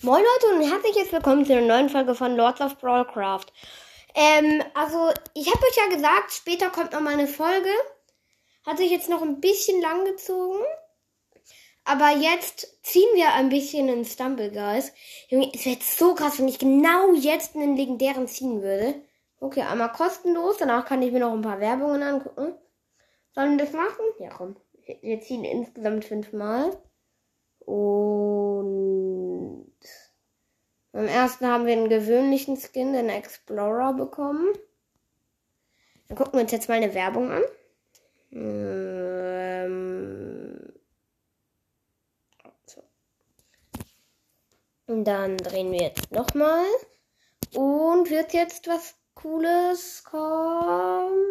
Moin Leute und herzlich willkommen zu einer neuen Folge von Lords of Brawlcraft. Ähm, also ich habe euch ja gesagt, später kommt noch mal eine Folge. Hat sich jetzt noch ein bisschen lang gezogen. Aber jetzt ziehen wir ein bisschen in Stumble Guys. Junge, es wäre jetzt so krass, wenn ich genau jetzt einen legendären ziehen würde. Okay, einmal kostenlos. Danach kann ich mir noch ein paar Werbungen angucken. Sollen wir das machen? Ja, komm. Wir ziehen insgesamt fünfmal. Und beim ersten haben wir einen gewöhnlichen Skin, den Explorer, bekommen. Dann gucken wir uns jetzt mal eine Werbung an. Ähm. Und dann drehen wir jetzt nochmal. Und wird jetzt was Cooles kommen?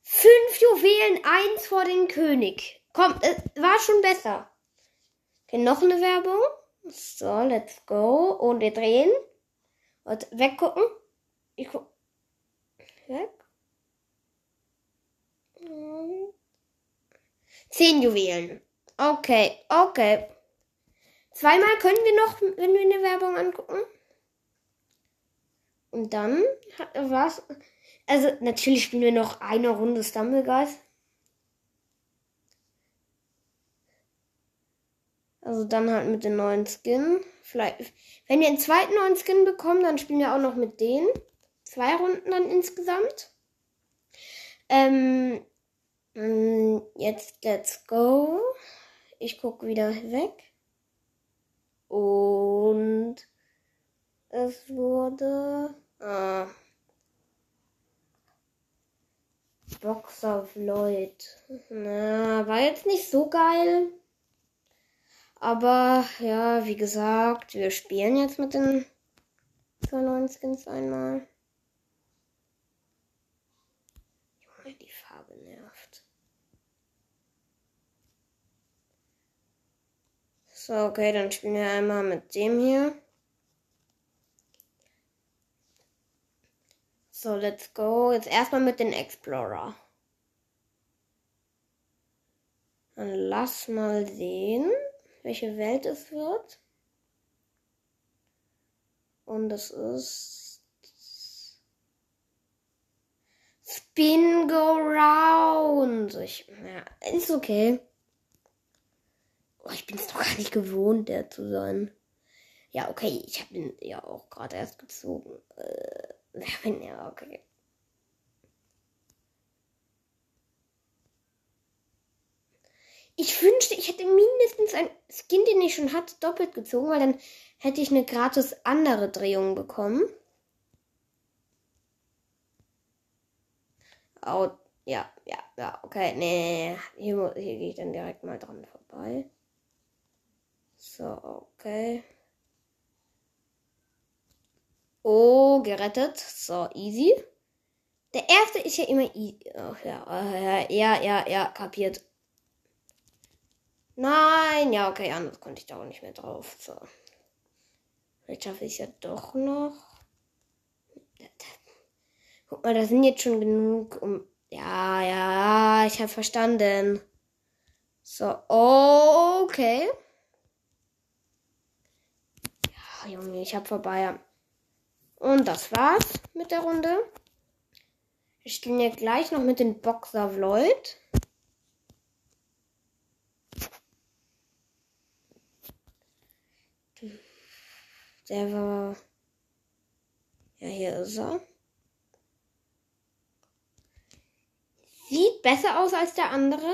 Fünf Juwelen, eins vor den König. Komm, es war schon besser. Okay, noch eine Werbung. So, let's go. Wir drehen. Und weggucken. Ich guck. Weg. Zehn Juwelen. Okay, okay. Zweimal können wir noch, wenn wir eine Werbung angucken. Und dann was. Also natürlich spielen wir noch eine Runde Stumblegeist. Also dann halt mit dem neuen Skin. Vielleicht, wenn wir einen zweiten neuen Skin bekommen, dann spielen wir auch noch mit denen. Zwei Runden dann insgesamt. Ähm, mm, jetzt let's go. Ich gucke wieder weg. Und es wurde. Ah, Box of Lloyd. Na, war jetzt nicht so geil. Aber ja, wie gesagt, wir spielen jetzt mit den zwei neuen Skins einmal. Junge, die Farbe nervt. So, okay, dann spielen wir einmal mit dem hier. So, let's go. Jetzt erstmal mit den Explorer. Dann lass mal sehen welche Welt es wird. Und es ist Spin Go Round. Ich, ja, ist okay. Oh, ich bin es doch gar nicht gewohnt, der zu sein. Ja, okay, ich habe ihn ja auch gerade erst gezogen. Äh, ja, okay. Ich wünschte, ich hätte mindestens ein Skin, den ich schon hatte, doppelt gezogen, weil dann hätte ich eine gratis andere Drehung bekommen. Oh, ja, ja, ja, okay, nee, hier, hier gehe ich dann direkt mal dran vorbei. So, okay. Oh, gerettet. So, easy. Der erste ist ja immer easy. Oh, ja, ja, ja, ja, kapiert. Nein, ja, okay, anders konnte ich da auch nicht mehr drauf. So. Vielleicht schaffe ich es ja doch noch. Guck mal, da sind jetzt schon genug. Um ja, ja, ich habe verstanden. So, okay. Ja, Junge, ich habe vorbei. Und das war's mit der Runde. Wir spielen ja gleich noch mit den Boxer Lloyd. Der war. Ja, hier ist er. Sieht besser aus als der andere.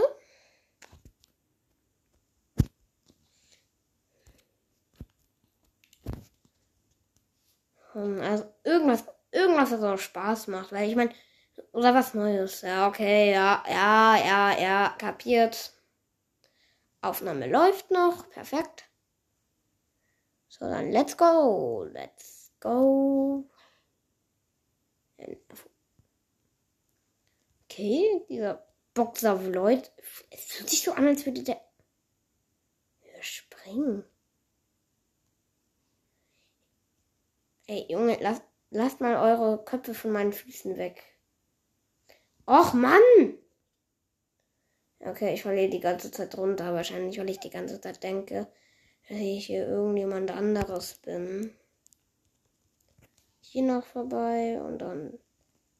Hm, also irgendwas, irgendwas, was auch Spaß macht, weil ich meine, oder was Neues. Ja, okay, ja, ja, ja, ja, kapiert. Aufnahme läuft noch, perfekt. So, dann let's go. Let's go. Okay, dieser Boxer Lloyd. Es fühlt sich so an, als würde der springen. Ey, Junge, lasst, lasst mal eure Köpfe von meinen Füßen weg. Och, Mann! Okay, ich verliere die ganze Zeit runter. Wahrscheinlich, weil ich die ganze Zeit denke, dass ich hier irgendjemand anderes bin. Hier noch vorbei und dann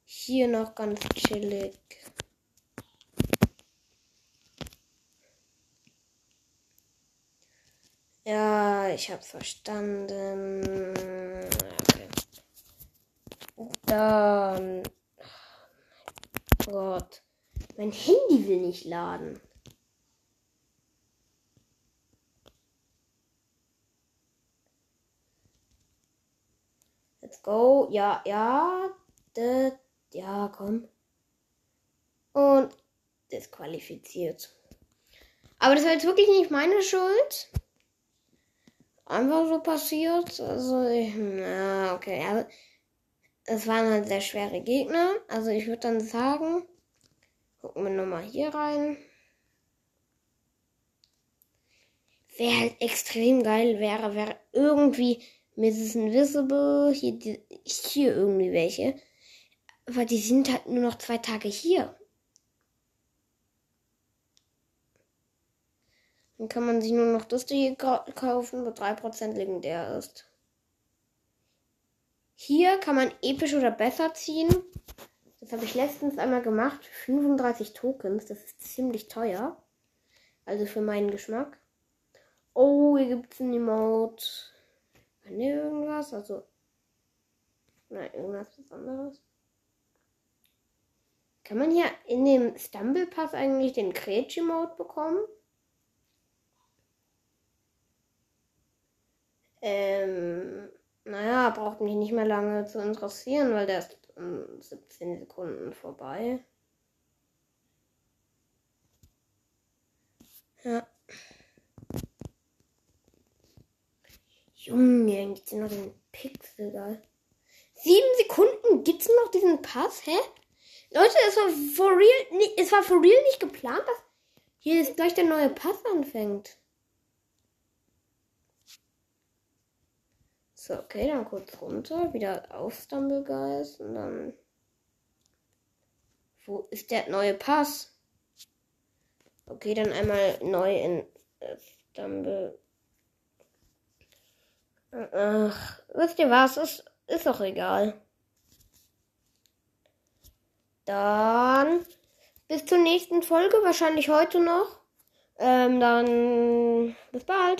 hier noch ganz chillig. Ja, ich hab's verstanden. Okay. Dann. Oh Gott. Mein Handy will nicht laden. Let's go. Ja, ja. Das, ja, komm. Und disqualifiziert. Aber das war jetzt wirklich nicht meine Schuld. Einfach so passiert. Also, na, okay. Aber es waren halt sehr schwere Gegner. Also, ich würde dann sagen, gucken wir nochmal hier rein. Wer halt extrem geil wäre, wäre irgendwie Mrs. Invisible, hier, die, hier irgendwie welche. Aber die sind halt nur noch zwei Tage hier. Dann kann man sich nur noch das hier kaufen, wo 3% legendär ist. Hier kann man episch oder besser ziehen. Das habe ich letztens einmal gemacht. 35 Tokens, das ist ziemlich teuer. Also für meinen Geschmack. Oh, hier gibt es ein Emote. Kann irgendwas? Also. Nein, irgendwas anderes. Kann man hier in dem Stumble Pass eigentlich den Kretschi Mode bekommen? Ähm, naja, braucht mich nicht mehr lange zu interessieren, weil der ist um 17 Sekunden vorbei. Ja. Junge, gibt's noch den Pixel, geil. Sieben Sekunden gibt's noch diesen Pass, hä? Leute, es war for real, es war for real nicht geplant, dass hier jetzt gleich der neue Pass anfängt. So, okay, dann kurz runter, wieder auf Stumblegeist und dann. Wo ist der neue Pass? Okay, dann einmal neu in äh, Stumble. Ach, wisst ihr was? Ist, ist doch egal. Dann bis zur nächsten Folge, wahrscheinlich heute noch. Ähm, dann bis bald.